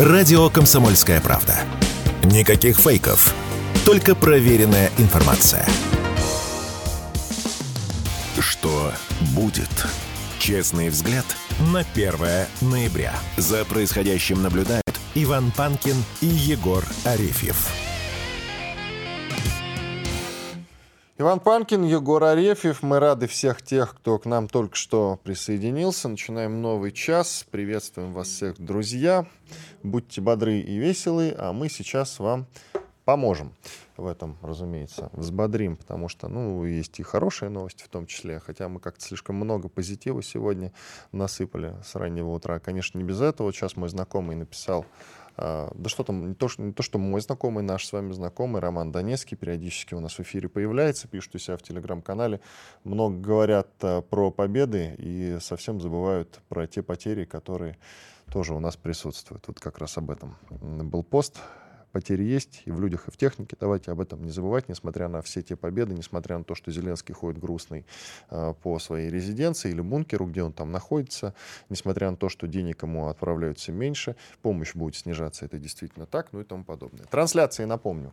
Радио «Комсомольская правда». Никаких фейков, только проверенная информация. Что будет? Честный взгляд на 1 ноября. За происходящим наблюдают Иван Панкин и Егор Арефьев. Иван Панкин, Егор Арефьев. Мы рады всех тех, кто к нам только что присоединился. Начинаем новый час. Приветствуем вас всех, друзья. Будьте бодры и веселы, а мы сейчас вам поможем в этом, разумеется, взбодрим, потому что, ну, есть и хорошие новости в том числе, хотя мы как-то слишком много позитива сегодня насыпали с раннего утра. Конечно, не без этого. Сейчас мой знакомый написал да что там, не то, что, не то, что мой знакомый, наш с вами знакомый Роман Донецкий периодически у нас в эфире появляется, пишет у себя в телеграм-канале. Много говорят а, про победы и совсем забывают про те потери, которые тоже у нас присутствуют. Вот как раз об этом был пост потери есть и в людях, и в технике. Давайте об этом не забывать, несмотря на все те победы, несмотря на то, что Зеленский ходит грустный э, по своей резиденции или бункеру, где он там находится, несмотря на то, что денег ему отправляются меньше, помощь будет снижаться, это действительно так, ну и тому подобное. Трансляции, напомню,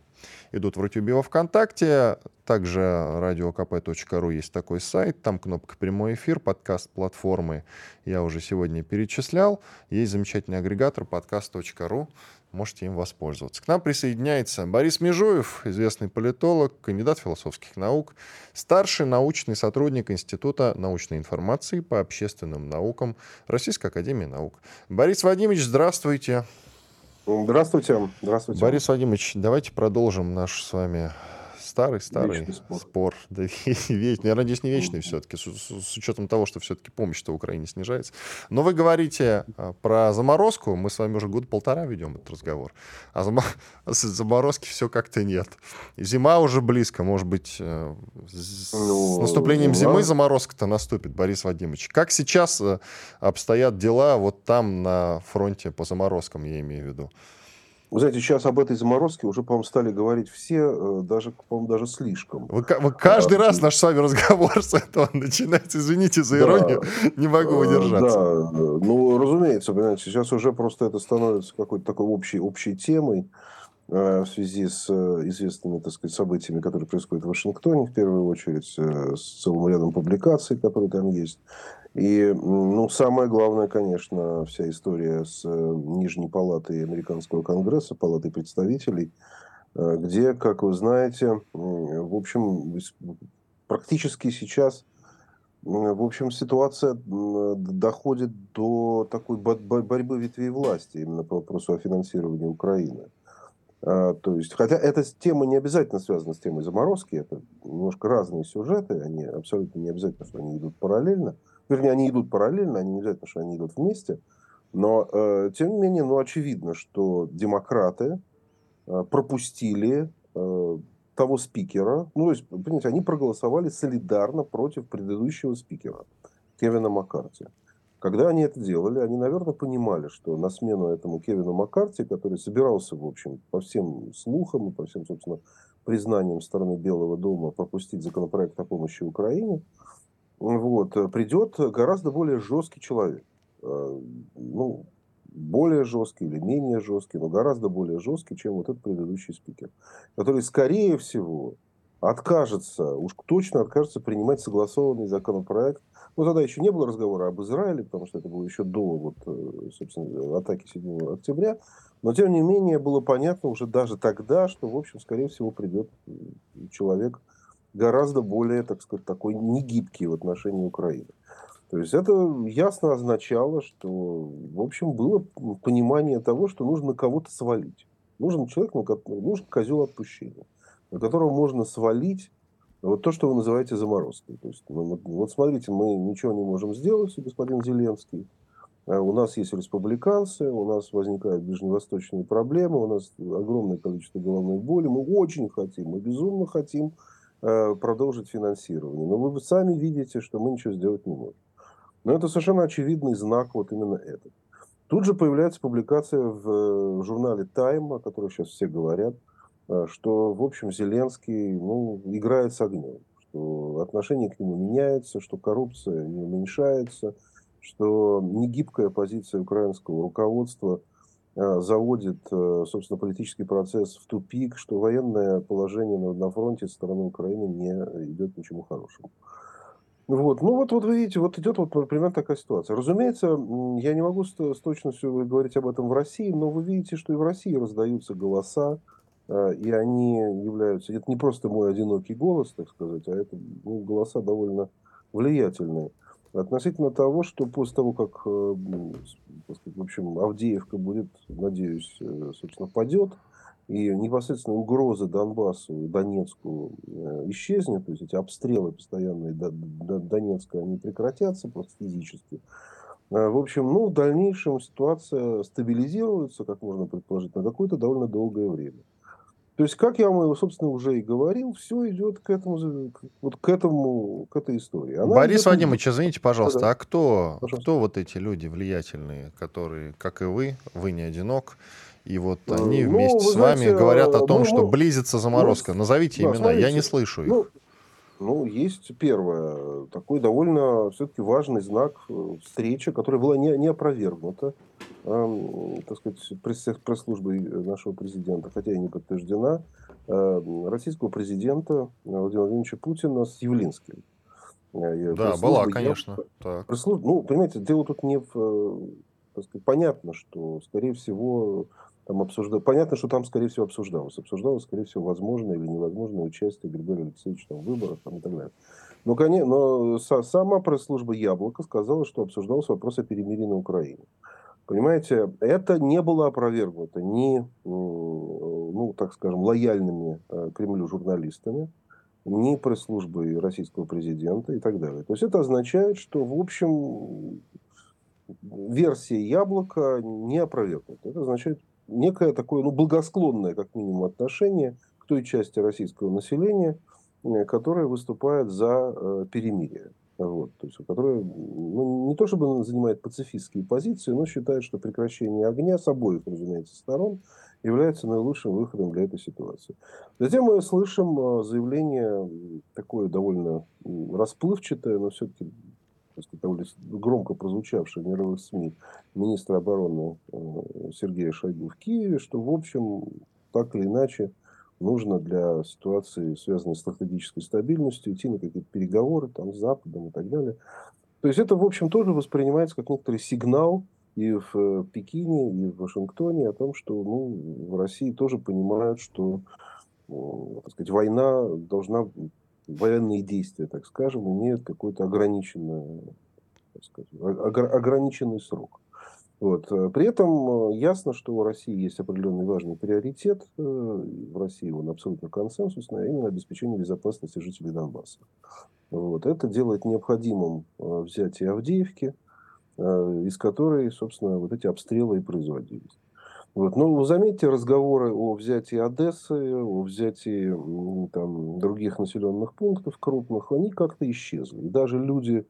идут в Рутюбе во ВКонтакте, также radiokp.ru есть такой сайт, там кнопка «Прямой эфир», подкаст платформы я уже сегодня перечислял. Есть замечательный агрегатор подкаст.ру, можете им воспользоваться. К нам присоединяется Борис Межуев, известный политолог, кандидат философских наук, старший научный сотрудник Института научной информации по общественным наукам Российской Академии Наук. Борис Вадимович, здравствуйте. Здравствуйте. Здравствуйте. Борис Вадимович, давайте продолжим наш с вами старый-старый спор. спор. Да, вечный. Я надеюсь, не вечный все-таки, с, с учетом того, что все-таки помощь-то Украине снижается. Но вы говорите а, про заморозку. Мы с вами уже год полтора ведем этот разговор. А зам... с заморозки все как-то нет. Зима уже близко. Может быть, э, с, ну, с наступлением зима. зимы заморозка-то наступит, Борис Вадимович. Как сейчас э, обстоят дела вот там на фронте по заморозкам, я имею в виду? Вы знаете, сейчас об этой заморозке уже, по-моему, стали говорить все, э, даже, по-моему, даже слишком. Вы, вы каждый а, раз наш с вами разговор с этого начинается. Извините за иронию, да, не могу э, удержаться. Да, ну, разумеется, понимаете, сейчас уже просто это становится какой-то такой общей, общей темой в связи с известными, так сказать, событиями, которые происходят в Вашингтоне, в первую очередь, с целым рядом публикаций, которые там есть. И, ну, самое главное, конечно, вся история с э, Нижней палатой Американского конгресса, палатой представителей, э, где, как вы знаете, в общем, практически сейчас, в общем, ситуация доходит до такой борьбы ветвей власти именно по вопросу о финансировании Украины. А, то есть, хотя эта тема не обязательно связана с темой заморозки, это немножко разные сюжеты, они абсолютно не обязательно, что они идут параллельно. Вернее, они идут параллельно, они не обязательно, что они идут вместе. Но, э, тем не менее, ну, очевидно, что демократы э, пропустили э, того спикера. Ну, то есть, понимаете, они проголосовали солидарно против предыдущего спикера, Кевина Маккарти. Когда они это делали, они, наверное, понимали, что на смену этому Кевину Маккарти, который собирался, в общем, по всем слухам и по всем, собственно, признаниям стороны Белого дома пропустить законопроект о помощи Украине, вот, придет гораздо более жесткий человек. Э, ну, более жесткий или менее жесткий, но гораздо более жесткий, чем вот этот предыдущий спикер, который, скорее всего, откажется, уж точно откажется принимать согласованный законопроект. Ну, тогда еще не было разговора об Израиле, потому что это было еще до вот, э, собственно, атаки 7 октября. Но, тем не менее, было понятно уже даже тогда, что, в общем, скорее всего, придет человек, гораздо более, так сказать, такой негибкий в отношении Украины. То есть это ясно означало, что, в общем, было понимание того, что нужно кого-то свалить. Нужен человек, нужен козел отпущения, на которого можно свалить вот то, что вы называете заморозкой. То есть, ну, вот, смотрите, мы ничего не можем сделать, господин Зеленский. А у нас есть республиканцы, у нас возникают ближневосточные проблемы, у нас огромное количество головной боли. Мы очень хотим, мы безумно хотим Э, продолжить финансирование. Но вы сами видите, что мы ничего сделать не можем. Но это совершенно очевидный знак вот именно этот. Тут же появляется публикация в журнале Time, о которой сейчас все говорят, э, что, в общем, Зеленский ну, играет с огнем, что отношение к нему меняется, что коррупция не уменьшается, что негибкая позиция украинского руководства – э, заводит, э, собственно, политический процесс в тупик, что военное положение на, на фронте со стороны Украины не идет ничему хорошему. Вот. Ну вот, вот вы видите, вот идет вот например такая ситуация. Разумеется, я не могу с, с точностью говорить об этом в России, но вы видите, что и в России раздаются голоса, э, и они являются, это не просто мой одинокий голос, так сказать, а это ну, голоса довольно влиятельные. Относительно того, что после того, как, э, сказать, в общем, Авдеевка будет, надеюсь, э, собственно, падет, и непосредственно угроза Донбассу Донецку э, исчезнет, то есть эти обстрелы постоянные до, до Донецка, они прекратятся просто физически. В общем, ну, в дальнейшем ситуация стабилизируется, как можно предположить, на какое-то довольно долгое время. То есть, как я вам, собственно, уже и говорил, все идет к этому, вот к этому, к этой истории. Она Борис идет... Вадимович, извините, пожалуйста, да, а кто, кто вот эти люди влиятельные, которые, как и вы, вы не одинок, и вот э, они ну, вместе с вами знаете, говорят о том, ну, что близится заморозка. Ну, Назовите да, имена, смотрите, я не слышу их. Ну, ну, есть первое, такой довольно все-таки важный знак э, встречи, которая была не, не опровергнута, э, так сказать, пресс, пресс-службой нашего президента, хотя и не подтверждена, э, российского президента Владимира Владимировича Путина с Явлинским. Э, да, была, конечно. Я, ну, понимаете, дело тут не в... Э, так сказать, понятно, что, скорее всего, там обсуждал. Понятно, что там, скорее всего, обсуждалось. Обсуждалось, скорее всего, возможное или невозможное участие Григория Алексеевича там, в выборах там, и так далее. Но, конечно, но сама пресс-служба «Яблоко» сказала, что обсуждался вопрос о перемирии на Украине. Понимаете, это не было опровергнуто ни, ну, так скажем, лояльными э, Кремлю журналистами, ни пресс-службой российского президента и так далее. То есть это означает, что, в общем, версия яблока не опровергнута. Это означает некое такое ну, благосклонное, как минимум, отношение к той части российского населения, э, которая выступает за э, перемирие. Вот, то есть, которая ну, не то чтобы занимает пацифистские позиции, но считает, что прекращение огня с обоих, разумеется, сторон является наилучшим выходом для этой ситуации. Затем мы слышим э, заявление такое довольно расплывчатое, но все-таки довольно громко прозвучавший в мировых СМИ министра обороны э, Сергея Шойгу в Киеве, что, в общем, так или иначе, нужно для ситуации, связанной с стратегической стабильностью, идти на какие-то переговоры там, с Западом и так далее. То есть это, в общем, тоже воспринимается как некоторый сигнал и в э, Пекине, и в Вашингтоне о том, что ну, в России тоже понимают, что так сказать, война должна военные действия, так скажем, имеют какой-то ограниченный, так сказать, ограниченный срок. Вот. При этом э, ясно, что у России есть определенный важный приоритет, э, в России он абсолютно консенсусный, а именно обеспечение безопасности жителей Донбасса. Вот. Это делает необходимым э, взятие Авдеевки, из которой, собственно, вот эти обстрелы и производились. Вот. Но вы заметьте, разговоры о взятии Одессы, о взятии там, других населенных пунктов крупных, они как-то исчезли. И даже люди,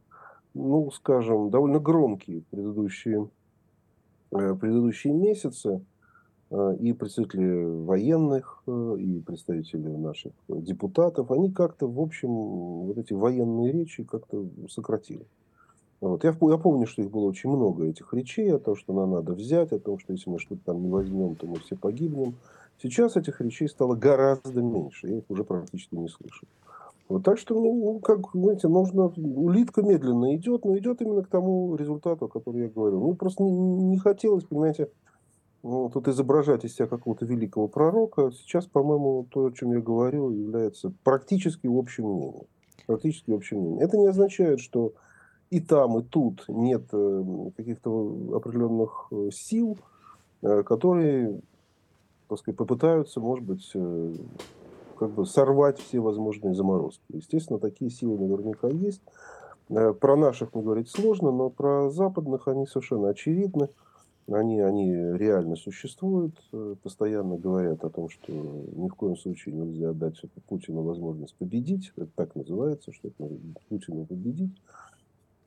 ну, скажем, довольно громкие предыдущие, э, предыдущие месяцы, э, и представители военных, э, и представители наших депутатов, они как-то, в общем, вот эти военные речи как-то сократили. Вот. Я, я помню, что их было очень много, этих речей, о том, что нам надо взять, о том, что если мы что-то там не возьмем, то мы все погибнем. Сейчас этих речей стало гораздо меньше, я их уже практически не слышу. Вот так что, ну, ну, как, знаете, нужно, улитка медленно идет, но идет именно к тому результату, о котором я говорю. Ну, просто не, не хотелось, понимаете, ну, тут изображать из себя какого-то великого пророка. Сейчас, по-моему, то, о чем я говорил, является практически общим мнением. Практически общим мнением. Это не означает, что и там, и тут нет э, каких-то определенных э, сил, э, которые, так сказать, попытаются, может быть, как бы сорвать все возможные заморозки. Естественно, такие силы наверняка есть. Про наших мы говорить сложно, но про западных они совершенно очевидны. Они, они реально существуют, постоянно говорят о том, что ни в коем случае нельзя дать Путину возможность победить. Это так называется, что это Путину победить.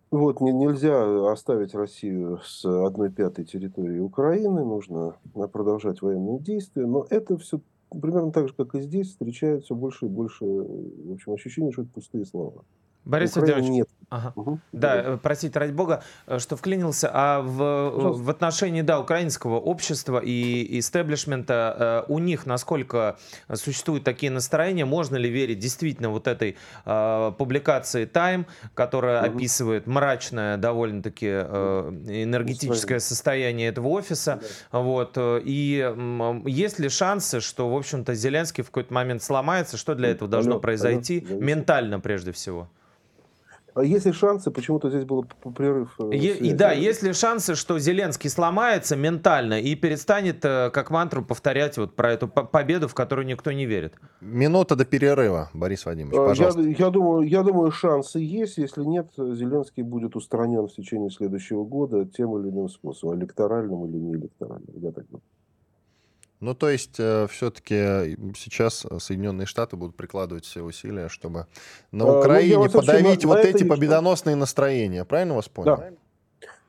Вот, не, нельзя оставить Россию с одной пятой территории Украины, нужно продолжать военные действия, но это все примерно так же, как и здесь, встречает все больше и больше в общем, ощущение, что это пустые слова. Борис Владимирович, нет Ага. Угу. Да, э, простите, ради бога, э, что вклинился. А в, э, в отношении, да, украинского общества и истеблишмента, у них насколько существуют такие настроения? Можно ли верить действительно вот этой э, публикации Time, которая угу. описывает мрачное довольно-таки э, энергетическое состояние этого офиса? Да. Вот. И есть ли шансы, что, в общем-то, Зеленский в какой-то момент сломается? Что для этого должно произойти? Ментально, прежде всего. А есть ли шансы, почему-то здесь был прерыв? Э, и, и да, есть ли шансы, что Зеленский сломается ментально и перестанет э, как мантру повторять вот про эту победу, в которую никто не верит? Минута до перерыва, Борис Вадимович, а, пожалуйста. Я, я, думаю, я думаю, шансы есть. Если нет, Зеленский будет устранен в течение следующего года тем или иным способом, электоральным или не электоральным. Я так думаю. Ну, то есть, э, все-таки сейчас Соединенные Штаты будут прикладывать все усилия, чтобы на а, Украине ну, подавить вот эти победоносные настроения. Правильно вас понял? Да.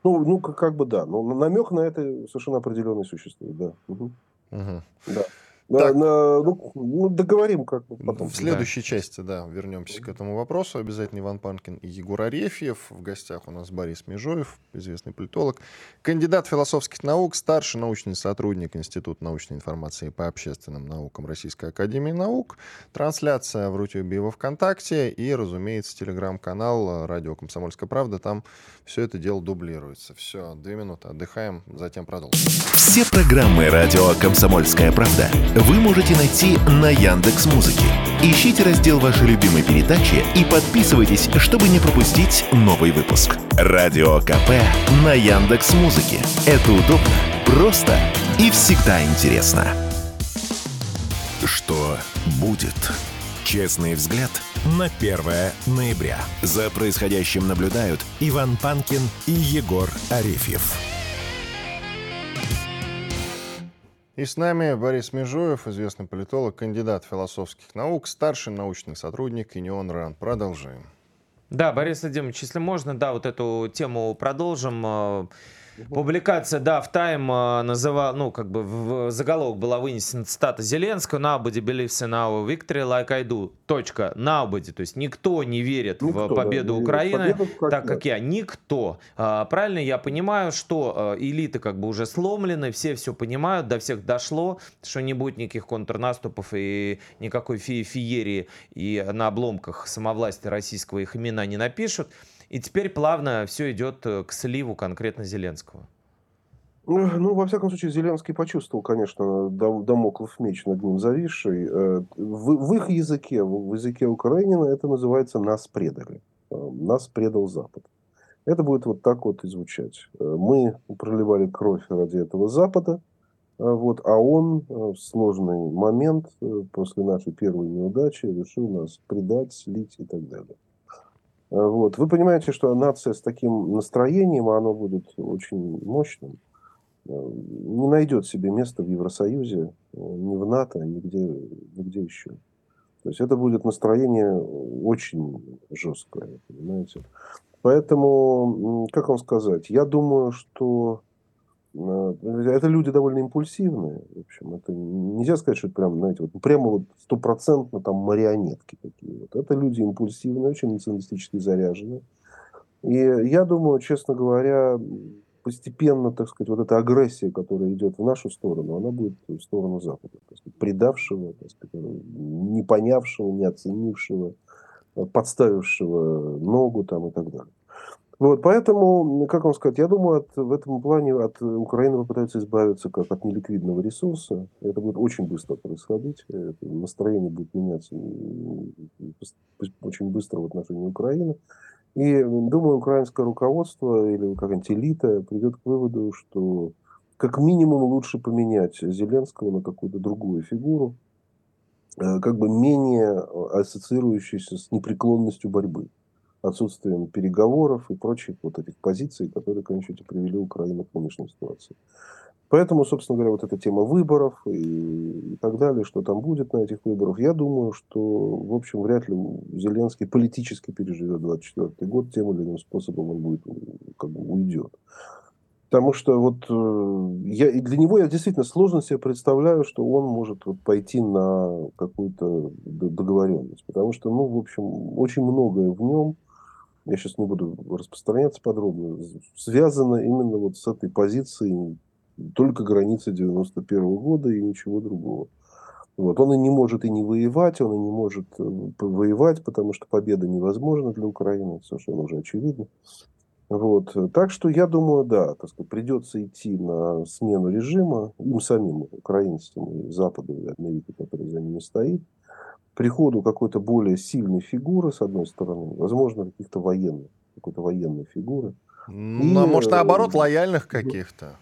Ну, ну как, как бы да. Но намек на это совершенно определенный существует, да. Угу. Угу. Да. Так. На, ну, ну, договорим как потом. В следующей да. части, да, вернемся к этому вопросу. Обязательно Иван Панкин и Егор Арефьев. В гостях у нас Борис Межоев, известный политолог, кандидат философских наук, старший научный сотрудник Института научной информации по общественным наукам Российской Академии Наук. Трансляция в Рутюбе и во Вконтакте. И, разумеется, телеграм-канал «Радио Комсомольская правда». Там все это дело дублируется. Все, две минуты отдыхаем, затем продолжим. Все программы «Радио Комсомольская правда» вы можете найти на Яндекс Музыке. Ищите раздел вашей любимой передачи и подписывайтесь, чтобы не пропустить новый выпуск. Радио КП на Яндекс Музыке. Это удобно, просто и всегда интересно. Что будет? Честный взгляд на 1 ноября. За происходящим наблюдают Иван Панкин и Егор Арефьев. И с нами Борис Межуев, известный политолог, кандидат философских наук, старший научный сотрудник Инион РАН. Продолжаем. Да, Борис Владимирович, если можно, да, вот эту тему продолжим. Публикация, да, в Time а, называла, ну, как бы в заголовок была вынесена цитата Зеленского «Nobody believes in our victory like I do». Точка. Nobody. То есть никто не верит никто, в победу да, Украины, победу, как так как я. Никто. А, правильно я понимаю, что а, элиты как бы уже сломлены, все все понимают, до всех дошло, что не будет никаких контрнаступов и никакой фи феерии, и на обломках самовластия российского их имена не напишут. И теперь плавно все идет э, к сливу конкретно Зеленского. Ну, во всяком случае, Зеленский почувствовал, конечно, домоклов меч над ним зависший. Э, в, в их языке, в языке Украинина, это называется «нас предали». Э, «Нас предал Запад». Это будет вот так вот и звучать. Мы проливали кровь ради этого Запада, вот, а он в сложный момент после нашей первой неудачи решил нас предать, слить и так далее. Вот. Вы понимаете, что нация с таким настроением, оно будет очень мощным, э, не найдет себе места в Евросоюзе, э, ни в НАТО, нигде, нигде еще. То есть это будет настроение очень жесткое, понимаете. Поэтому, как вам сказать, я думаю, что это люди довольно импульсивные. В общем, это нельзя сказать, что это прям, знаете, вот прямо вот стопроцентно там марионетки такие. Вот. Это люди импульсивные, очень националистически заряженные. И я думаю, честно говоря, постепенно, так сказать, вот эта агрессия, которая идет в нашу сторону, она будет в сторону Запада. Так сказать, предавшего, так сказать, не понявшего, не оценившего, подставившего ногу там и так далее. Вот, поэтому, как вам сказать, я думаю, от, в этом плане от Украины попытаются избавиться как от неликвидного ресурса. Это будет очень быстро происходить. Это настроение будет меняться очень быстро в отношении Украины. И думаю, украинское руководство или как-нибудь элита придет к выводу, что как минимум лучше поменять Зеленского на какую-то другую фигуру, э, как бы менее ассоциирующуюся с непреклонностью борьбы отсутствием переговоров и прочих вот этих позиций, которые, конечно, привели Украину к нынешней ситуации. Поэтому, собственно говоря, вот эта тема выборов и, и так далее, что там будет на этих выборах, я думаю, что, в общем, вряд ли Зеленский политически переживет 24 год, тем или иным способом он будет, как бы, уйдет. Потому что вот э, я, для него я действительно сложно себе представляю, что он может вот пойти на какую-то договоренность. Потому что, ну, в общем, очень многое в нем, я сейчас не буду распространяться подробно, связано именно вот с этой позицией только границы 91 -го года и ничего другого. Вот. Он и не может и не воевать, он и не может э, воевать, потому что победа невозможна для Украины, совершенно уже очевидно. Вот. Так что я думаю, да, так сказать, придется идти на смену режима, им самим, украинцам и Западу, и Америке, который за ними стоит, приходу какой-то более сильной фигуры, с одной стороны, возможно, каких-то военных, какой-то военной фигуры. Ну, и, может, наоборот, лояльных каких-то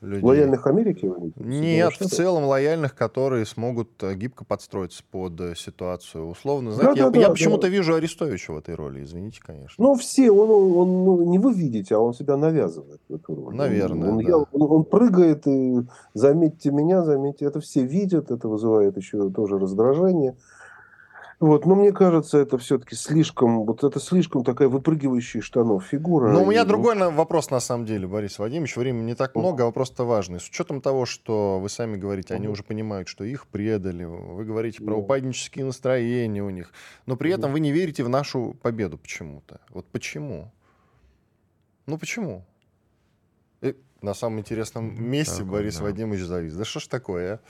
людей. Лояльных Америке? Нет, в целом лояльных, которые смогут э, гибко подстроиться под э, ситуацию. Условно, знаете, да, я, да, я да, почему-то да. вижу Арестовича в этой роли, извините, конечно. Ну, все, он, он, ну, не вы видите, а он себя навязывает в эту роль. Наверное, он, да. я, он, он прыгает, и заметьте меня, заметьте, это все видят, это вызывает еще тоже раздражение. Вот, но мне кажется, это все-таки слишком, вот это слишком такая выпрыгивающая штанов фигура. Но у меня и... другой вопрос на самом деле, Борис Вадимович. Времени не так много, а вопрос-то важный. С учетом того, что вы сами говорите, они уже понимают, что их предали, вы говорите про упаднические настроения у них, но при этом вы не верите в нашу победу почему-то. Вот почему? Ну почему? На самом интересном месте так, Борис да. Вадимович завис. Да что ж такое, а?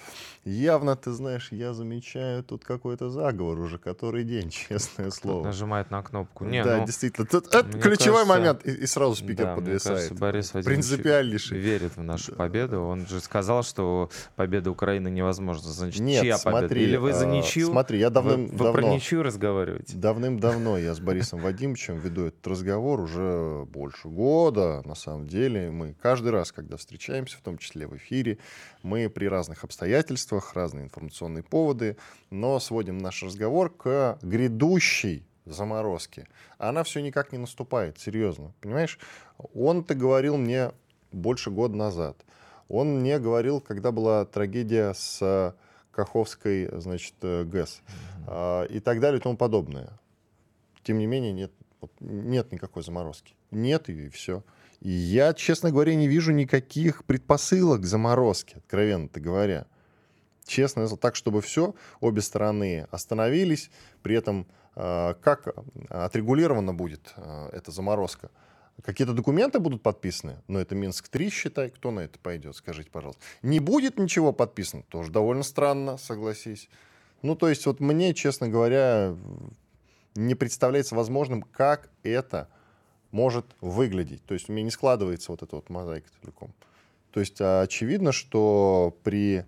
Явно, ты знаешь, я замечаю тут какой-то заговор уже который день, честное слово. Тут нажимает на кнопку. Не, да, ну, действительно. Тут это ключевой кажется, момент, и, и сразу спикер да, подвисает. Кажется, Борис Вадимович Принципиальнейший. верит в нашу да. победу. Он же сказал, что победа Украины невозможна. Значит, Нет, чья смотри, победа? Или вы за а, ничью? Смотри, я давным вы, вы про ничью разговариваете? Давным-давно я с Борисом Вадимовичем веду этот разговор уже больше года, на самом деле. Мы каждый раз, когда встречаемся, в том числе в эфире. Мы при разных обстоятельствах, разные информационные поводы, но сводим наш разговор к грядущей заморозке. Она все никак не наступает, серьезно. Понимаешь, он-то говорил мне больше года назад. Он мне говорил, когда была трагедия с Каховской, значит, ГЭС э, и так далее и тому подобное. Тем не менее, нет, нет никакой заморозки. Нет и все. Я, честно говоря, не вижу никаких предпосылок к заморозке, откровенно-то говоря. Честно, так, чтобы все, обе стороны остановились, при этом э, как отрегулирована будет э, эта заморозка. Какие-то документы будут подписаны, но это Минск-3, считай, кто на это пойдет, скажите, пожалуйста. Не будет ничего подписано, тоже довольно странно, согласись. Ну, то есть вот мне, честно говоря, не представляется возможным, как это может выглядеть. То есть у меня не складывается вот эта вот мозаика целиком. То есть а, очевидно, что при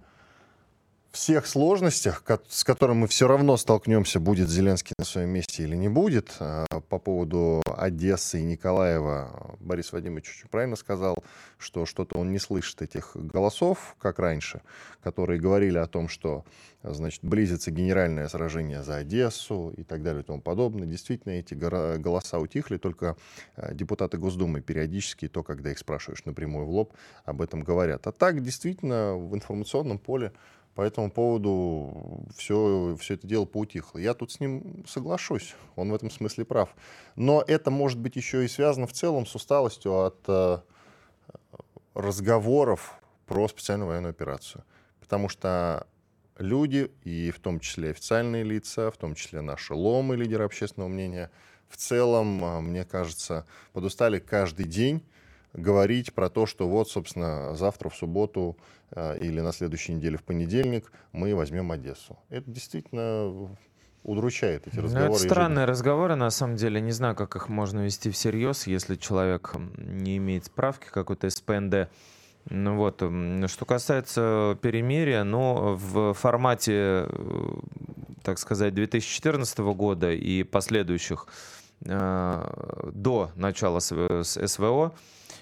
всех сложностях, с которыми мы все равно столкнемся, будет Зеленский на своем месте или не будет, а, по поводу Одессы и Николаева, Борис Вадимович очень правильно сказал, что что-то он не слышит этих голосов, как раньше, которые говорили о том, что значит, близится генеральное сражение за Одессу и так далее и тому подобное. Действительно, эти голоса утихли, только а, депутаты Госдумы периодически, то, когда их спрашиваешь напрямую в лоб, об этом говорят. А так, действительно, в информационном поле по этому поводу все, все это дело поутихло. Я тут с ним соглашусь, он в этом смысле прав. Но это может быть еще и связано в целом с усталостью от э, разговоров про специальную военную операцию. Потому что люди, и в том числе официальные лица, в том числе наши ломы, лидеры общественного мнения, в целом, э, мне кажется, подустали каждый день говорить про то, что вот, собственно, завтра в субботу э, или на следующей неделе в понедельник мы возьмем Одессу. Это действительно удручает эти разговоры. Ну, это странные разговоры, на самом деле. Не знаю, как их можно вести всерьез, если человек не имеет справки какой-то СПНД. Ну вот, что касается перемирия, ну, в формате, э, так сказать, 2014 года и последующих э, до начала СВО,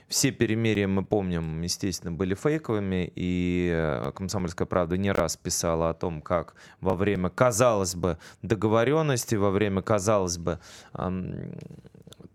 все перемирия, мы помним, естественно, были фейковыми, и э, «Комсомольская правда» не раз писала о том, как во время, казалось бы, договоренности, во время, казалось бы,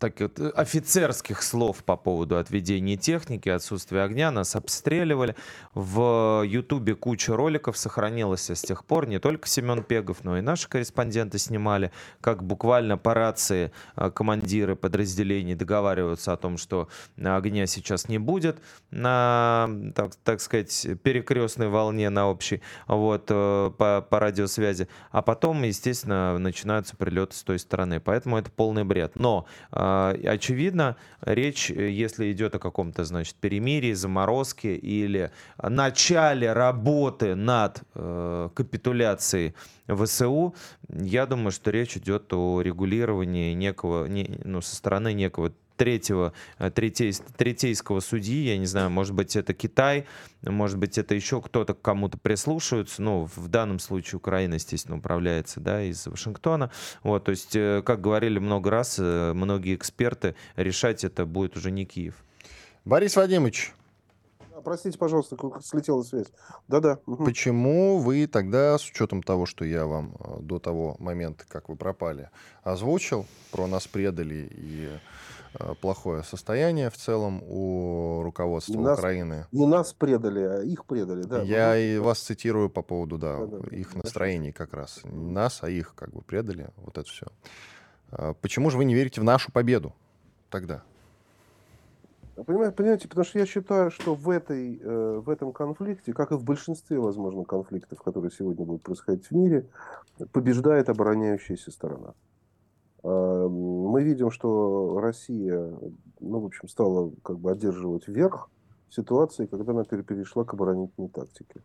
так, вот, э, офицерских слов по поводу отведения техники, отсутствия огня, нас обстреливали. В Ютубе куча роликов сохранилась с тех пор. Не только Семен Пегов, но и наши корреспонденты снимали, как буквально по рации э, командиры подразделений договариваются о том, что огня сейчас не будет на, так, так сказать, перекрестной волне на общей, вот, э, по, по радиосвязи. А потом, естественно, начинаются прилеты с той стороны. Поэтому это полный бред. Но А, очевидно, речь, если идет о каком-то, значит, перемирии, заморозке или начале работы над э, капитуляцией ВСУ, я думаю, что речь идет о регулировании некого, не, ну, со стороны некого третьего, э, третей, третейского судьи, я не знаю, может быть, это Китай, может быть, это еще кто-то к кому-то прислушивается, ну, в данном случае Украина, естественно, управляется, да, из Вашингтона, вот, то есть, э, как говорили много раз, э, многие эксперты, решать это будет уже не Киев. Борис Вадимович, Простите, пожалуйста, слетела связь. Да-да. Почему вы тогда, с учетом того, что я вам до того момента, как вы пропали, озвучил, про нас предали и плохое состояние в целом у руководства нас, Украины. Не нас предали, а их предали, да. Я и вас цитирую по поводу, да, да, да их настроений как раз. Не нас, а их как бы предали, вот это все. А почему же вы не верите в нашу победу тогда? Понимаете, понимаете, потому что я считаю, что в, этой, э, в этом конфликте, как и в большинстве, возможно, конфликтов, которые сегодня будут происходить в мире, побеждает обороняющаяся сторона. Мы видим, что Россия, ну, в общем, стала как бы одерживать верх в ситуации, когда она перешла к оборонительной тактике.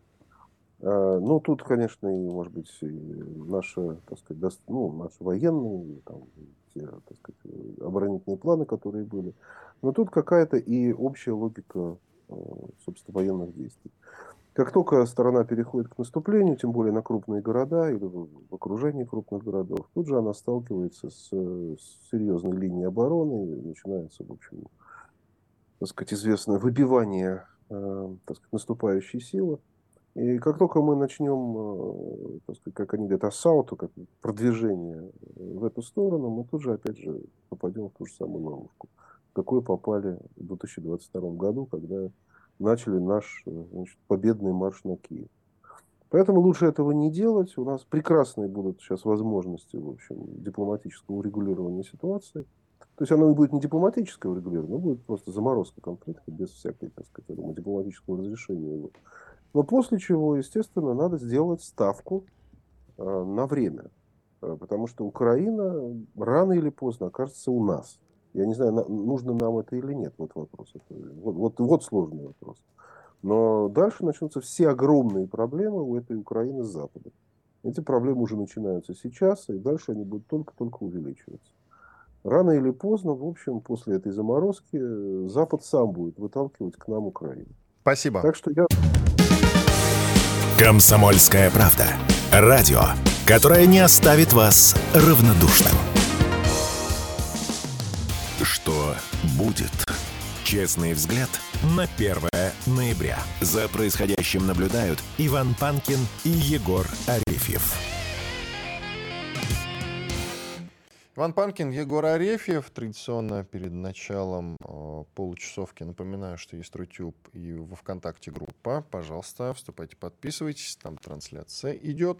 А, ну, тут, конечно, и, может быть, и наши, так сказать, ну, наши военные, там, те, так сказать, оборонительные планы, которые были. Но тут какая-то и общая логика, а, собственно, военных действий. Как только сторона переходит к наступлению, тем более на крупные города или в окружении крупных городов, тут же она сталкивается с, с серьезной линией обороны, и начинается, в общем, так сказать, известное выбивание э, так сказать, наступающей силы. И как только мы начнем, э, так сказать, как они говорят, ассауту, как продвижение в эту сторону, мы тут же, опять же, попадем в ту же самую ловушку, в какую попали в 2022 году, когда начали наш значит, победный марш на Киев. Поэтому лучше этого не делать. У нас прекрасные будут сейчас возможности в общем, дипломатического урегулирования ситуации. То есть оно будет не дипломатическое урегулирование, но будет просто заморозка конфликта без всякой, так сказать, думаю, дипломатического разрешения его. Но после чего, естественно, надо сделать ставку э, на время. Э, потому что Украина рано или поздно окажется у нас. Я не знаю, нужно нам это или нет, вот вопрос. Вот, вот, вот сложный вопрос. Но дальше начнутся все огромные проблемы у этой Украины с Западом. Эти проблемы уже начинаются сейчас, и дальше они будут только-только увеличиваться. Рано или поздно, в общем, после этой заморозки, Запад сам будет выталкивать к нам Украину. Спасибо. Так что я... Комсомольская правда. Радио, которое не оставит вас равнодушным Честный взгляд на 1 ноября. За происходящим наблюдают Иван Панкин и Егор Арефьев. Иван Панкин, Егор Арефьев. Традиционно перед началом э, получасовки напоминаю, что есть Рутюб и во ВКонтакте группа. Пожалуйста, вступайте, подписывайтесь, там трансляция идет.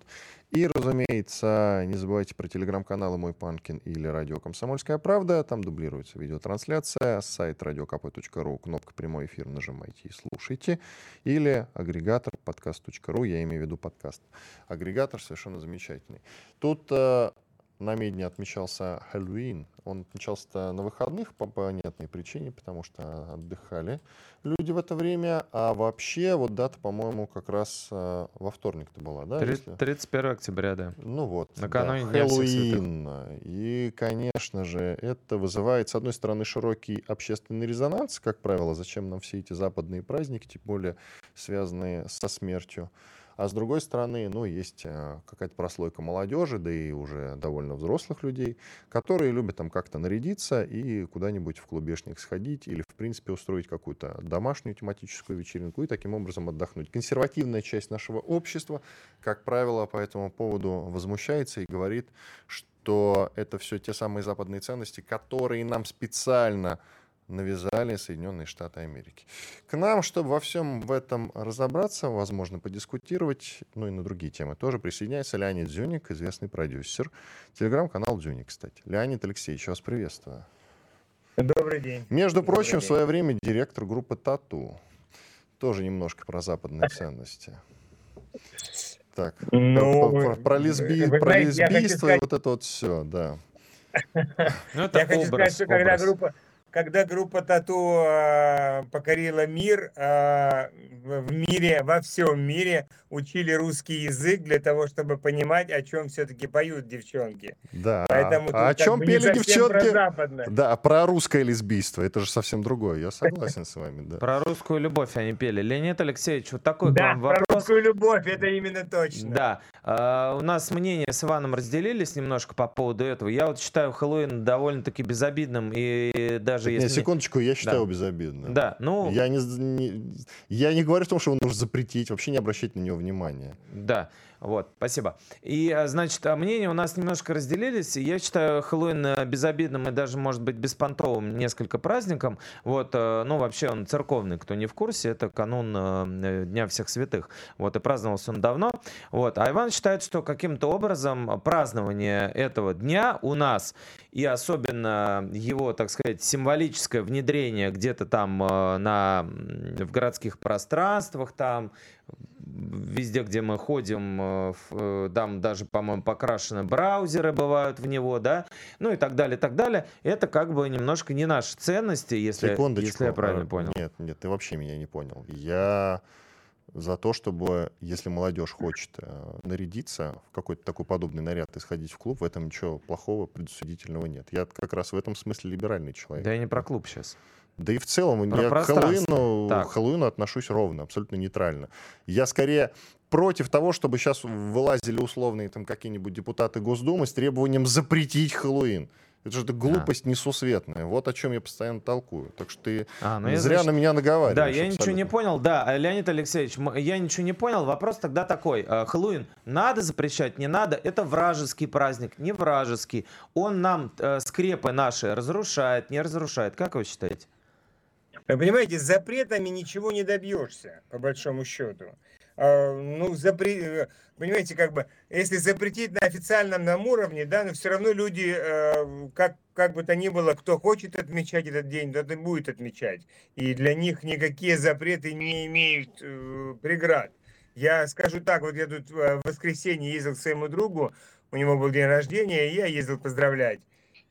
И, разумеется, не забывайте про телеграм-каналы «Мой Панкин» или «Радио Комсомольская правда». Там дублируется видеотрансляция. Сайт radiokp.ru, кнопка «Прямой эфир» нажимайте и слушайте. Или агрегатор подкаст.ру, я имею в виду подкаст. Агрегатор совершенно замечательный. Тут э, на Медне отмечался Хэллоуин. Он отмечался на выходных по понятной причине, потому что отдыхали люди в это время. А вообще, вот дата, по-моему, как раз э, во вторник-то была, да? 30, если... 31 октября, да. Ну вот. Накануне да, Хэллоуин. И, конечно же, это вызывает, с одной стороны, широкий общественный резонанс, как правило, зачем нам все эти западные праздники, тем более связанные со смертью. А с другой стороны, ну, есть э, какая-то прослойка молодежи, да и уже довольно взрослых людей, которые любят там как-то нарядиться и куда-нибудь в клубешник сходить или, в принципе, устроить какую-то домашнюю тематическую вечеринку и таким образом отдохнуть. Консервативная часть нашего общества, как правило, по этому поводу возмущается и говорит, что это все те самые западные ценности, которые нам специально навязали Соединенные Штаты Америки. К нам, чтобы во всем в этом разобраться, возможно, подискутировать, ну и на другие темы тоже присоединяется Леонид Дзюник, известный продюсер. Телеграм-канал Дзюник, кстати. Леонид Алексеевич, вас приветствую. Добрый день. Между Добрый прочим, день. в свое время директор группы Тату. Тоже немножко про западные ценности. Так, ну, про, про, про, лесби... про лесбийство и вот это вот все, да. Ну, это Я хочу сказать, что когда группа, когда группа Тату э, покорила мир, э, в мире, во всем мире учили русский язык для того, чтобы понимать, о чем все-таки поют девчонки. Да. Поэтому а о чем пели девчонки? Про да, про русское лесбийство. Это же совсем другое. Я согласен с вами. Да. Про русскую любовь они пели. Леонид Алексеевич, вот такой да, к вам вопрос. про русскую любовь, это именно точно. Да. Uh, у нас мнения с Иваном разделились немножко по поводу этого. Я вот считаю Хэллоуин довольно-таки безобидным и даже так, если... Нет, секундочку, я считаю да. безобидным. Да, ну... Я не, не, я не говорю о том, что его нужно запретить, вообще не обращать на него внимания. Да. Вот, спасибо. И, а, значит, а, мнения у нас немножко разделились. Я считаю Хэллоуин э, безобидным и даже, может быть, беспонтовым несколько праздником. Вот, э, ну, вообще он церковный, кто не в курсе, это канун э, Дня всех святых. Вот, и праздновался он давно. Вот, а Иван считает, что каким-то образом празднование этого дня у нас, и особенно его, так сказать, символическое внедрение где-то там на, в городских пространствах, там, везде, где мы ходим, э, э, там даже, по-моему, покрашены браузеры бывают в него, да, ну и так далее, так далее. Это как бы немножко не наши ценности, если, если я правильно а, понял. Нет, нет, ты вообще меня не понял. Я за то, чтобы, если молодежь хочет э, нарядиться в какой-то такой подобный наряд и сходить в клуб, в этом ничего плохого, предусудительного нет. Я как раз в этом смысле либеральный человек. Да я не про клуб сейчас. Да и в целом Про я к Хэллоуину, Хэллоуину отношусь ровно, абсолютно нейтрально. Я скорее против того, чтобы сейчас вылазили условные там какие-нибудь депутаты Госдумы с требованием запретить Хэллоуин. Это же глупость а. несусветная. Вот о чем я постоянно толкую. Так что ты а, ну зря значит... на меня наговариваешь. Да, я абсолютно. ничего не понял. Да, Леонид Алексеевич, я ничего не понял. Вопрос тогда такой. Э, Хэллоуин надо запрещать, не надо? Это вражеский праздник, не вражеский. Он нам э, скрепы наши разрушает, не разрушает. Как вы считаете? Вы понимаете, запретами ничего не добьешься, по большому счету. А, ну, запре... Э, понимаете, как бы, если запретить на официальном нам уровне, да, но все равно люди, э, как, как бы то ни было, кто хочет отмечать этот день, тот и будет отмечать. И для них никакие запреты не имеют э, преград. Я скажу так, вот я тут в воскресенье ездил к своему другу, у него был день рождения, и я ездил поздравлять.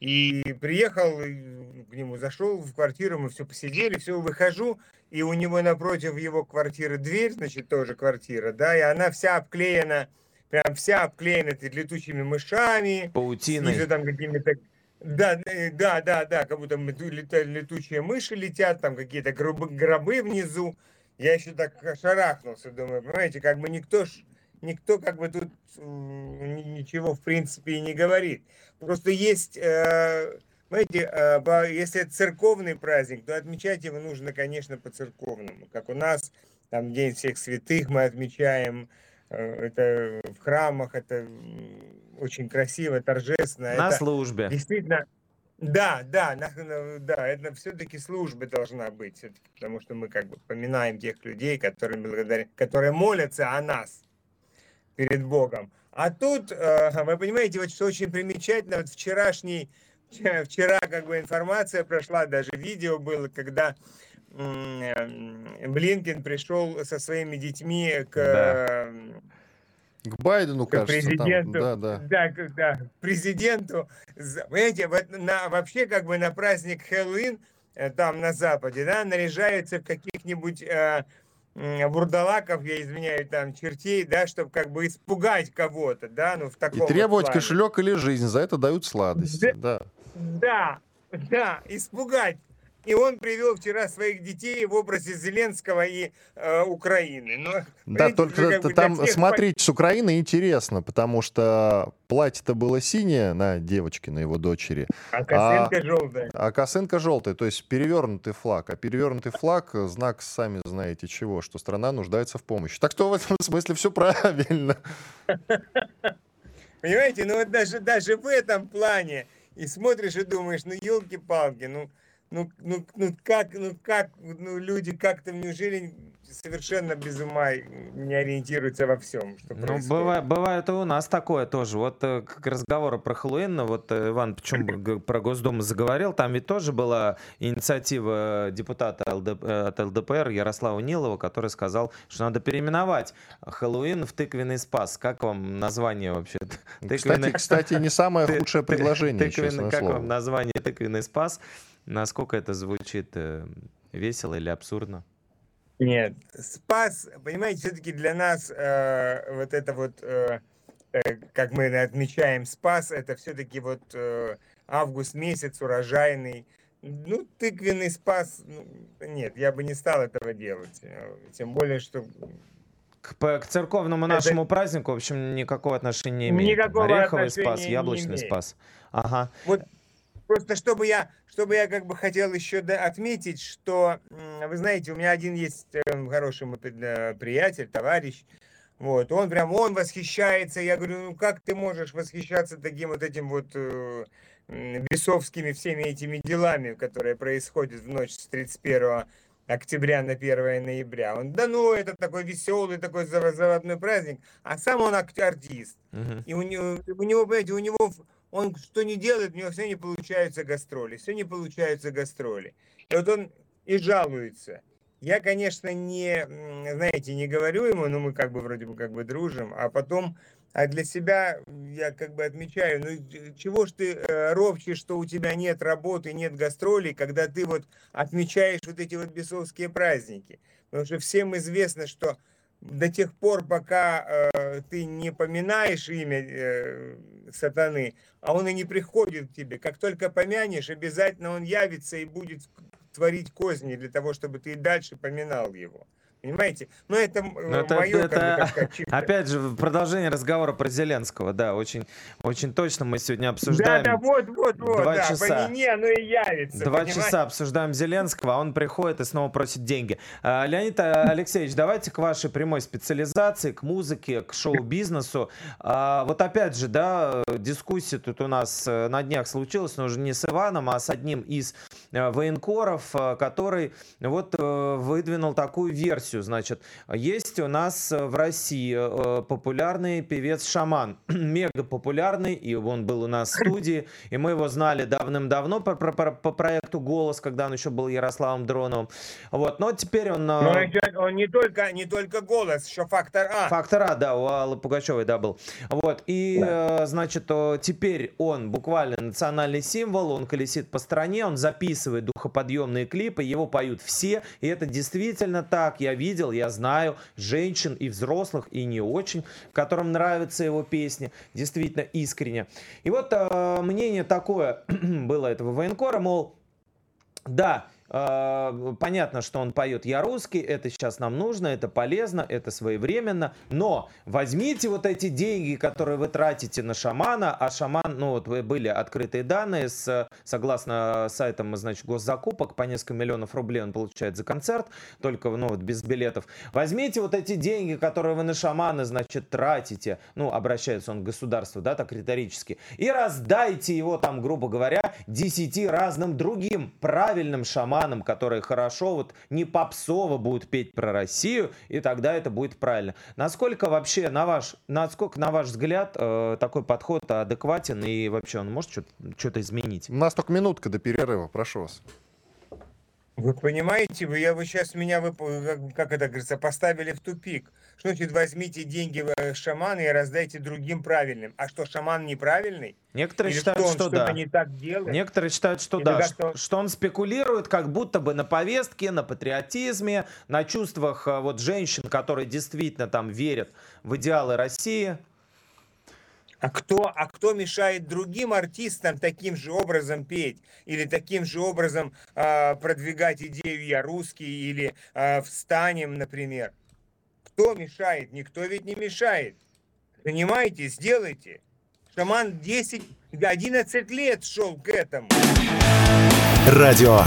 И приехал к нему, зашел в квартиру, мы все посидели, все, выхожу, и у него напротив его квартиры дверь, значит, тоже квартира, да, и она вся обклеена, прям вся обклеена летучими мышами. Паутиной. Снизу там какими-то да, э, да, да, да, как будто летучие мыши летят, там какие-то гробы, гробы внизу. Я еще так шарахнулся, думаю, понимаете, как бы никто ж никто как бы тут ничего в принципе и не говорит. Просто есть, э, знаете, э, если это церковный праздник, то отмечать его нужно, конечно, по-церковному. Как у нас, там День всех святых мы отмечаем, э, это в храмах, это очень красиво, торжественно. На это службе. Действительно, да, да, да, это все-таки служба должна быть, потому что мы как бы поминаем тех людей, которые, благодаря, которые молятся о нас перед Богом. А тут, э, вы понимаете, вот что очень примечательно, вот вчерашний, вчера как бы информация прошла, даже видео было, когда Блинкин пришел со своими детьми к... Да. К Байдену, к кажется, президенту, там, да, да. Да, да, президенту. Понимаете, вот на, вообще как бы на праздник Хэллоуин э, там на Западе, да, наряжаются в каких-нибудь э, бурдалаков, я извиняюсь, там, чертей, да, чтобы как бы испугать кого-то, да, ну, в таком И требовать вот кошелек или жизнь, за это дают сладости, да. Да, да, испугать и он привел вчера своих детей в образе Зеленского и э, Украины. Но, да, только как бы там смотреть с Украины интересно, потому что платье-то было синее на девочке, на его дочери. А косынка а, желтая. А косынка желтая, то есть перевернутый флаг. А перевернутый флаг знак, сами знаете чего, что страна нуждается в помощи. Так что в этом смысле все правильно. Понимаете, ну вот даже, даже в этом плане и смотришь и думаешь, ну елки-палки, ну ну, ну, ну как, ну как, ну люди как-то, неужели совершенно без ума не ориентируется во всем, что Ну, происходит. бывает, бывает и у нас такое тоже. Вот э, к разговору про Хэллоуин, ну, вот э, Иван почему про Госдуму заговорил, там ведь тоже была инициатива депутата ЛД э, от ЛДПР Ярослава Нилова, который сказал, что надо переименовать Хэллоуин в тыквенный спас. Как вам название вообще? Кстати, кстати, не самое худшее предложение, тыквенный- Как слово. вам название тыквенный спас? Насколько это звучит э, весело или абсурдно? Нет, спас, понимаете, все-таки для нас э, вот это вот, э, э, как мы отмечаем, спас, это все-таки вот э, август месяц урожайный. Ну, тыквенный спас, ну, нет, я бы не стал этого делать. Тем более, что К, к церковному Это- нашему празднику, в общем, никакого отношения не имеет. Никакого Ореховый отношения спас, не яблочный имеет. спас. Ага. Вот просто чтобы я, чтобы я как бы хотел еще отметить, что, вы знаете, у меня один есть э, хороший приятель, товарищ, вот, он прям, он восхищается, я говорю, ну как ты можешь восхищаться таким вот этим вот э, бесовскими всеми этими делами, которые происходят в ночь с 31 октября на 1 ноября. Он, да ну, это такой веселый, такой зав- заводной праздник, а сам он артист. Мгм. И у него, у него, понимаете, у него, он что не делает, у него все не получаются гастроли, все не получаются гастроли. И вот он и жалуется. Я, конечно, не, знаете, не говорю ему, ну мы как бы вроде бы как бы дружим, а потом, а для себя я как бы отмечаю, ну чего ж ты э, что у тебя нет работы, нет гастролей, когда ты вот отмечаешь вот эти вот бесовские праздники. Потому что всем известно, что до тех пор, пока э, ты не поминаешь имя э, сатаны, а он и не приходит к тебе. Как только помянешь, обязательно он явится и будет творить козни для того, чтобы ты и дальше поминал его. Понимаете? Ну, это, Ну, это- мое, это чисто. Опять же, продолжение разговора про Зеленского, да, очень, очень точно мы сегодня Да, обсуждаем. да, вот, вот, вот, Два да, часа. помяни, оно и явится. Два понимаете? часа обсуждаем Зеленского, а он приходит и снова просит деньги. А, Леонид а, Алексеевич, давайте к вашей прямой специализации, к музыке, к шоу-бизнесу. А, Вот опять же, да, дискуссия тут у нас э, на днях случилась, но уже не с Иваном, а с одним из э, военкоров, э, который вот выдвинул такую версию. Значит, есть у нас э, в России э, популярный певец-шаман, мега популярный, и он был у нас в студии, и мы его знали давным-давно по, по- по- проекту «Голос», когда он еще был Ярославом Дроновым. Вот, но теперь он... э, Но идет- он не только, не только голос, еще фактор А. Фактор А, да, у Аллы Пугачевой, да, был. Вот, и, э, значит, теперь он буквально национальный символ, он колесит по стране, он записывает духоподъемные клипы, его поют все, и это действительно так. Я видел, я знаю женщин и взрослых, и не очень, которым нравятся его песни, действительно искренне. И вот э, мнение такое было этого военкора, мол, да, понятно, что он поет «Я русский», это сейчас нам нужно, это полезно, это своевременно, но возьмите вот эти деньги, которые вы тратите на шамана, а шаман, ну вот были открытые данные, с, согласно сайтам, значит, госзакупок, по несколько миллионов рублей он получает за концерт, только, ну вот без билетов. Возьмите вот эти деньги, которые вы на шамана, значит, тратите, ну, обращается он к государству, да, так риторически, и раздайте его там, грубо говоря, десяти разным другим правильным шаманам, которые хорошо, вот не попсово будут петь про Россию, и тогда это будет правильно. Насколько вообще, на ваш, насколько, на ваш взгляд, э, такой подход адекватен, и вообще он может что-то изменить? У нас только минутка до перерыва, прошу вас. Вы понимаете, вы, я, вы сейчас меня, вы, как, это говорится, поставили в тупик. Что значит, возьмите деньги э, шамана и раздайте другим правильным. А что, шаман неправильный? Некоторые Или считают, что, он что да. не так делает? Некоторые считают, что Или да, ш- что он спекулирует как будто бы на повестке, на патриотизме, на чувствах э, вот женщин, которые действительно там верят в идеалы России. А кто, а кто мешает другим артистам таким же образом петь? Или таким же образом а, продвигать идею «Я русский» или а, «Встанем», например? Кто мешает? Никто ведь не мешает. Понимаете? Сделайте. Шаман 10, 11 лет шел к этому. Радио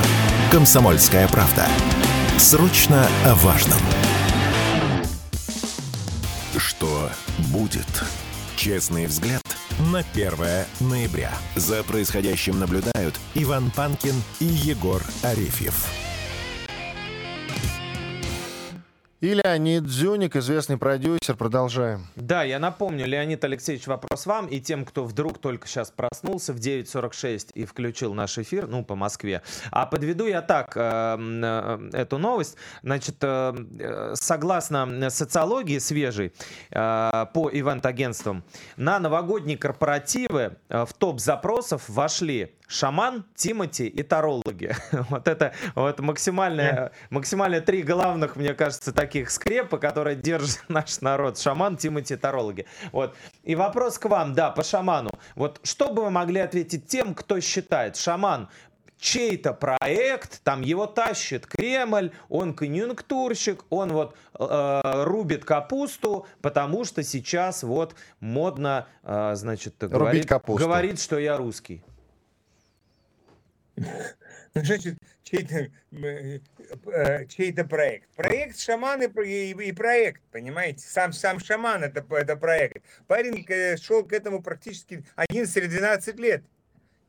«Комсомольская правда». Срочно о важном. Что будет? Честный взгляд на 1 ноября. За происходящим наблюдают Иван Панкин и Егор Арефьев. И Леонид Дзюник, известный продюсер. Продолжаем. Да, я напомню, Леонид Алексеевич, вопрос вам и тем, кто вдруг только сейчас проснулся в 9.46 и включил наш эфир, ну, по Москве. А подведу я так э, э, эту новость. Значит, э, э согласно социологии свежей э, по ивент-агентствам, на новогодние корпоративы э, в топ запросов вошли шаман, Тимати и тарологи. вот это вот максимальные, максимально три главных, мне кажется, таких скрепа, которые держат наш народ. Шаман, Тимати, тарологи. Вот. И вопрос к вам, да, по шаману. Вот что бы вы могли ответить тем, кто считает, шаман чей-то проект, там его тащит Кремль, он конъюнктурщик, он вот э, рубит капусту, потому что сейчас вот модно, э, значит, говорит, говорит, что я русский. Ну, значит, чей-то, чей-то проект. Проект шаманы и, и проект, понимаете? Сам, сам шаман это, это проект. Парень э, шел к этому практически 11 или 12 лет.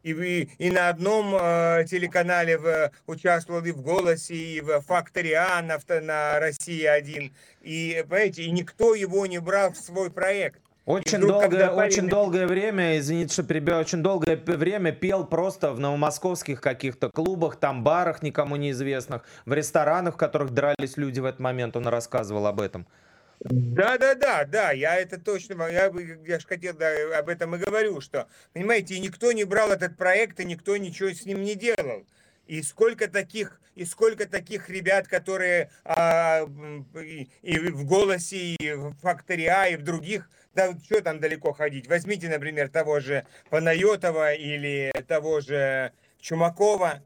И, и, и на одном э, телеканале в, участвовал и в «Голосе», и в «Факторе А» на, на «Россия-1». И, понимаете, и никто его не брал в свой проект. Очень, вдруг, долгое, парень... очень долгое время, извините, что перебил, очень долгое время пел просто в новомосковских каких-то клубах, там барах никому неизвестных, в ресторанах, в которых дрались люди в этот момент, он рассказывал об этом. Да, да, да, да, я это точно, я, я же хотел да, об этом и говорю, что, понимаете, никто не брал этот проект, и никто ничего с ним не делал. И сколько таких, и сколько таких ребят, которые а, и, и в голосе, и в факторе А, и в других да что там далеко ходить? Возьмите, например, того же Панайотова или того же Чумакова.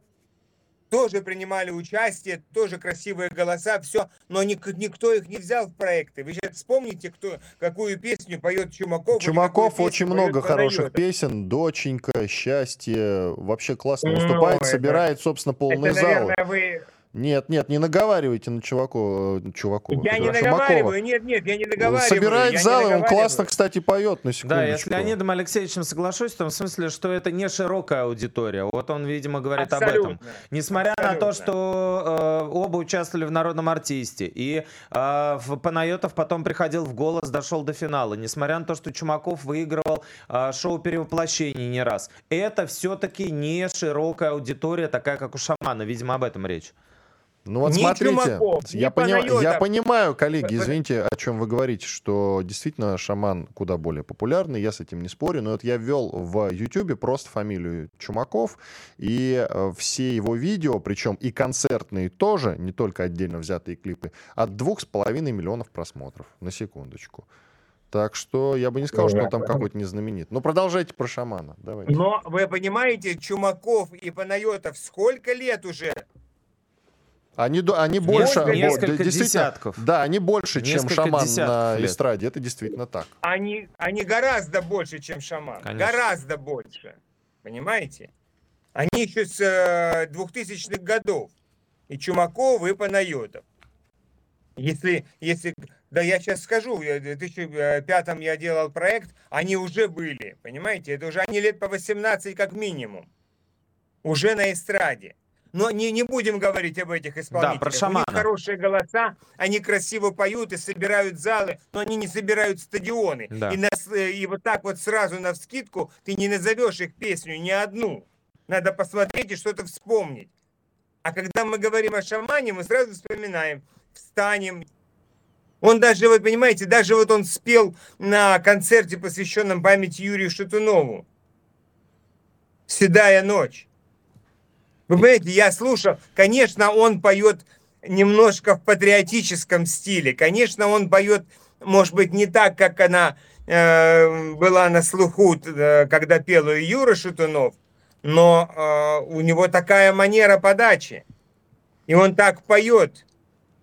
Тоже принимали участие, тоже красивые голоса, все, но ник никто их не взял в проекты. Вы сейчас вспомните, кто, какую песню поет Чумаков. Чумаков очень много хороших песен, «Доченька», «Счастье», вообще классно ну, выступает, это, собирает, собственно, полный это, зал. Наверное, вы нет, нет, не наговаривайте на чуваку. Э, чуваку я не наговариваю, нет, нет, я не наговариваю. Собирает зал, он классно, кстати, поет, на секундочку. Да, я с Леонидом Алексеевичем соглашусь, в том смысле, что это не широкая аудитория. Вот он, видимо, говорит Абсолютно. об этом. Несмотря Абсолютно. на то, что э, оба участвовали в «Народном артисте», и э, Панайотов потом приходил в «Голос», дошел до финала, несмотря на то, что Чумаков выигрывал э, шоу «Перевоплощение» не раз, это все-таки не широкая аудитория, такая, как у Шамана. Видимо, об этом речь. Ну вот ни смотрите, Чумаков, я, пони... я понимаю, коллеги, извините, о чем вы говорите, что действительно шаман куда более популярный, я с этим не спорю, но вот я ввел в YouTube просто фамилию Чумаков, и э, все его видео, причем и концертные тоже, не только отдельно взятые клипы, от двух с половиной миллионов просмотров, на секундочку. Так что я бы не сказал, что он там какой-то не знаменит. Но продолжайте про шамана. Давайте. Но вы понимаете, Чумаков и Панайотов сколько лет уже они, они больше, несколько десятков. Да, они больше, несколько чем шаман на лет. эстраде. Это действительно так. Они, они гораздо больше, чем шаман. Конечно. Гораздо больше. Понимаете? Они еще с э, 2000-х годов. И Чумаков, и Панайотов. Если, если, да я сейчас скажу, в 2005 я делал проект, они уже были, понимаете? Это уже они лет по 18 как минимум. Уже на эстраде. Но не, не будем говорить об этих исполнителях. Да, про шамана. У них хорошие голоса, они красиво поют и собирают залы, но они не собирают стадионы. Да. И, на, и вот так вот сразу на вскидку ты не назовешь их песню ни одну. Надо посмотреть и что-то вспомнить. А когда мы говорим о шамане, мы сразу вспоминаем, встанем. Он даже, вы понимаете, даже вот он спел на концерте, посвященном памяти Юрию Шатунову. «Седая ночь». Вы понимаете, я слушал, конечно, он поет немножко в патриотическом стиле. Конечно, он поет, может быть, не так, как она э, была на слуху, э, когда пел ее Юра Шатунов, но э, у него такая манера подачи. И он так поет.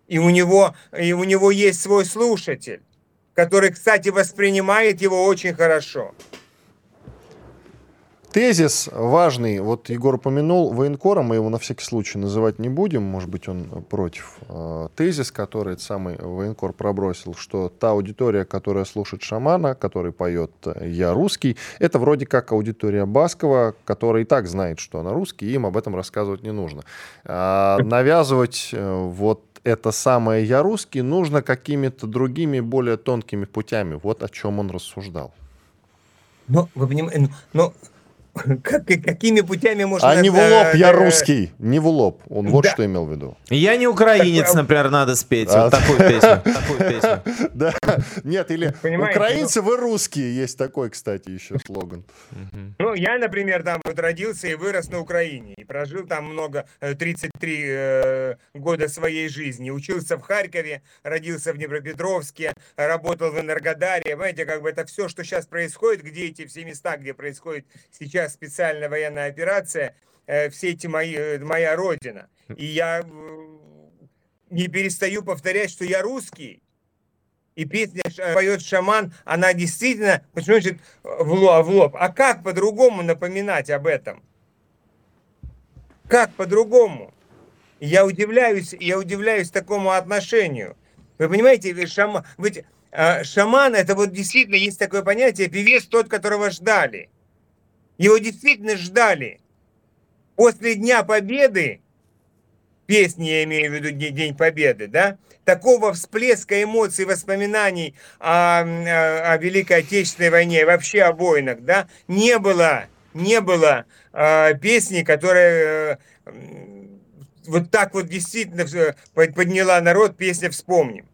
И у него, и у него есть свой слушатель, который, кстати, воспринимает его очень хорошо. Тезис важный, вот Егор упомянул военкора, мы его на всякий случай называть не будем, может быть, он против. А, тезис, который самый военкор пробросил, что та аудитория, которая слушает шамана, который поет «Я русский», это вроде как аудитория Баскова, которая и так знает, что она русский, и им об этом рассказывать не нужно. А, навязывать э, вот это самое «я русский» нужно какими-то другими, более тонкими путями. Вот о чем он рассуждал. Ну, вы понимаете, ну, как, какими путями можно... А не в лоб, я русский. Не в лоб. Он вот что имел в виду. Я не украинец, Так, а- например, надо спеть. А. Вот такую песню. Такую песню. Да. Нет, или Понимаете, украинцы, вы русские. Есть такой, кстати, еще слоган. Ну, я, например, там вот родился и вырос на Украине. И прожил там много, э, 33 э, года своей жизни. Учился в Харькове, родился в Днепропетровске, работал в Энергодаре. Понимаете, как бы это все, что сейчас происходит, где эти все места, где происходит сейчас специальная военная операция, э, все эти мои, э, моя родина. И я э, не перестаю повторять, что я русский. И песня поет шаман, она действительно, почему значит в лоб, в лоб? А как по-другому напоминать об этом? Как по-другому? Я удивляюсь, я удивляюсь такому отношению. Вы понимаете, шама, ведь, а, шаман это вот действительно есть такое понятие, певец тот, которого ждали. Его действительно ждали. После Дня Победы, песни я имею в виду День Победы, да, такого всплеска эмоций, воспоминаний о, о- Великой Отечественной войне, вообще о войнах, да, не было, не было э, песни, которая э, вот так вот действительно под- подняла народ, песня «Вспомним».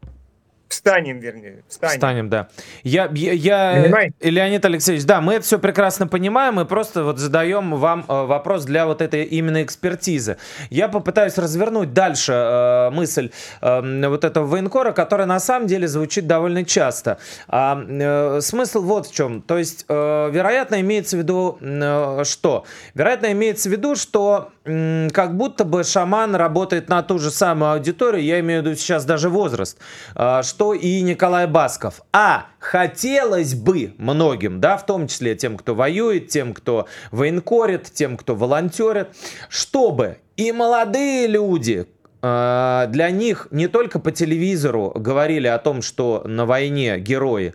Встанем, вернее, встанем. Встанем, да. Я, я, я- Понимаете? Леонид Алексеевич, да, мы это все прекрасно понимаем, мы просто вот задаем вам э, вопрос для вот этой именно экспертизы. Я попытаюсь развернуть дальше э, мысль э, вот этого военкора, которая на самом деле звучит довольно часто. А, э, смысл вот в чем. То есть, э, вероятно, имеется в виду э, что? Вероятно, имеется в виду, что как будто бы шаман работает на ту же самую аудиторию, я имею в виду сейчас даже возраст, а, что и Николай Басков. А хотелось бы многим, да, в том числе тем, кто воюет, тем, кто военкорит, тем, кто волонтерит, чтобы и молодые люди, а, для них не только по телевизору говорили о том, что на войне герои,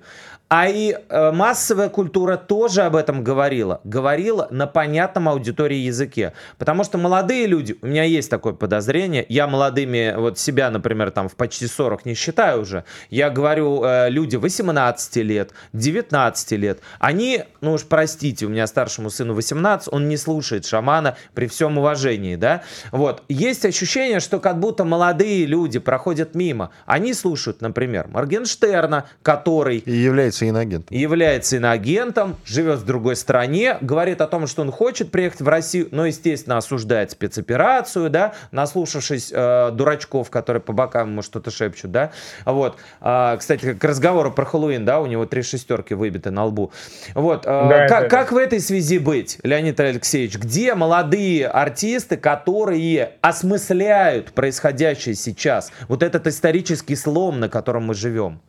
а и э, массовая культура тоже об этом говорила. Говорила на понятном аудитории языке. Потому что молодые люди, у меня есть такое подозрение, я молодыми, вот себя, например, там в почти 40 не считаю уже, я говорю, э, люди 18 лет, 19 лет, они, ну уж простите, у меня старшему сыну 18, он не слушает шамана при всем уважении, да, вот. Есть ощущение, что как будто молодые люди проходят мимо, они слушают, например, Моргенштерна, который И является иноагентом. является иноагентом, живет в другой стране, говорит о том, что он хочет приехать в Россию, но, естественно, осуждает спецоперацию, да, наслушавшись э, дурачков, которые по бокам ему что-то шепчут, да, вот. А, кстати, к разговору про Хэллоуин, да, у него три шестерки выбиты на лбу. Вот. э, Да, как, да, как в этой связи быть, Леонид Алексеевич? Где молодые артисты, которые осмысляют происходящее сейчас? Вот этот исторический слом, на котором мы живем.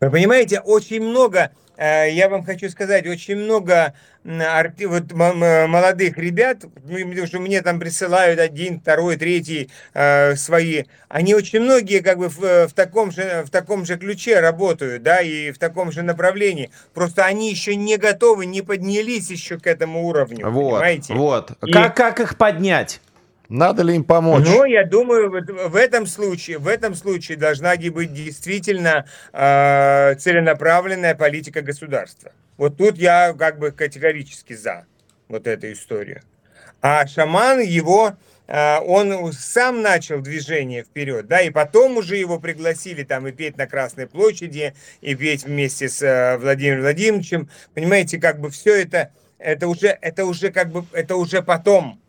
Вы понимаете, очень много, э, я вам хочу сказать, очень много вот, молодых ребят, ну, потому что мне там присылают один, второй, третий э, свои, они очень многие как бы в, в таком же, в таком же ключе работают, да, и в таком же направлении. Просто они еще не готовы, не поднялись еще к этому уровню, Вот, понимаете? вот. И- Как, как их поднять? Надо ли им помочь? Ну, я думаю, в этом случае, в этом случае должна быть действительно э, целенаправленная политика государства. Вот тут я как бы категорически за вот эту историю. А шаман его, э, он сам начал движение вперед, да, и потом уже его пригласили там и петь на Красной площади, и петь вместе с э, Владимиром Владимировичем. Понимаете, как бы все это, это уже, это уже как бы, это уже потом.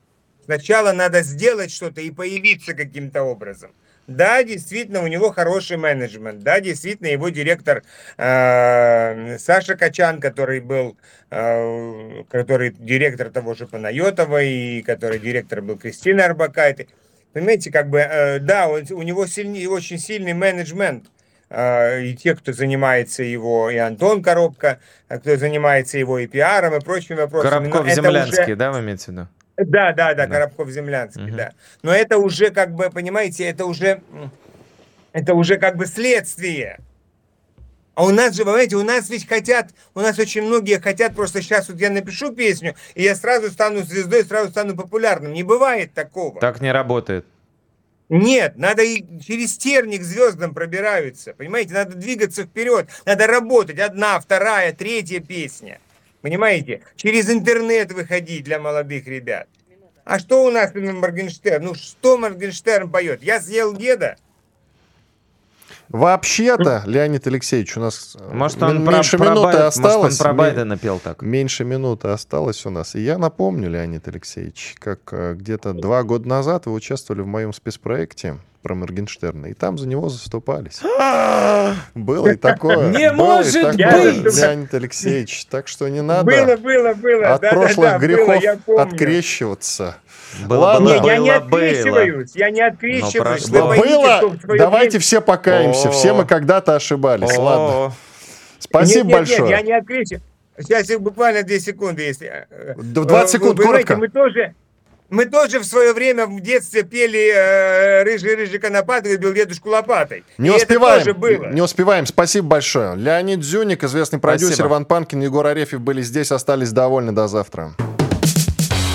Сначала надо сделать что-то и появиться каким-то образом. Да, действительно, у него хороший менеджмент. Да, действительно, его директор э, Саша Качан, который был, э, который директор того же Панайотова и который директор был Кристина Арбакайте. Понимаете, как бы, э, да, он- у него сильный, очень сильный менеджмент. Э, и те, кто занимается его, и Антон Коробка, э, кто занимается его и пиаром, и прочими вопросами. Коробков-Землянский, уже- да, вы имеете в виду? Да, да, да, Да. Коробков-Землянский, Мгм. да. Но это уже как бы, понимаете, это уже, это уже как бы следствие. А у нас же, понимаете, у нас ведь хотят, у нас очень многие хотят, просто сейчас вот я напишу песню, и я сразу стану звездой, сразу стану популярным. Не бывает такого. Так не работает. Нет, надо и через терник звездам пробираются. Понимаете, надо двигаться вперед, надо работать. Одна, вторая, третья песня. Понимаете? Через интернет выходить для молодых ребят. А что у нас Моргенштерн? Ну что Моргенштерн поет? Я съел деда. Вообще-то, Леонид Алексеевич, у нас э, Может, он мен- про, меньше про минуты Бай- осталось. Может, он про Байдена пел так. Меньше минуты осталось у нас. И я напомню, Леонид Алексеевич, как э, где-то два года назад вы участвовали в моем спецпроекте про Моргенштерна, и там за него заступались. Было и такое. Не было и может такое, быть! Леонид Алексеевич. Так что не Было, надо было, было. от Да-да-да, прошлых было, грехов я помню. открещиваться. Было, Ладно. было, я не было, открещиваюсь, я не открещиваюсь. прошло. Вы поймите, Было? Давайте время- все покаемся. О. Все мы когда-то ошибались. Ладно. О, Спасибо нет, нет, большое. Нет, я не открещиваюсь. Сейчас буквально две секунды, если... э, Д- 20 э, секунд, вы знаете, коротко. Мы тоже, мы тоже в свое время в детстве пели э, «Рыжий-рыжий конопатый» и «Бил дедушку лопатой». Не И успеваем. Это тоже было. Не успеваем. Спасибо большое. Леонид Зюник, известный продюсер, Спасибо. Иван Панкин, Егор Арефьев были здесь, остались довольны. До завтра.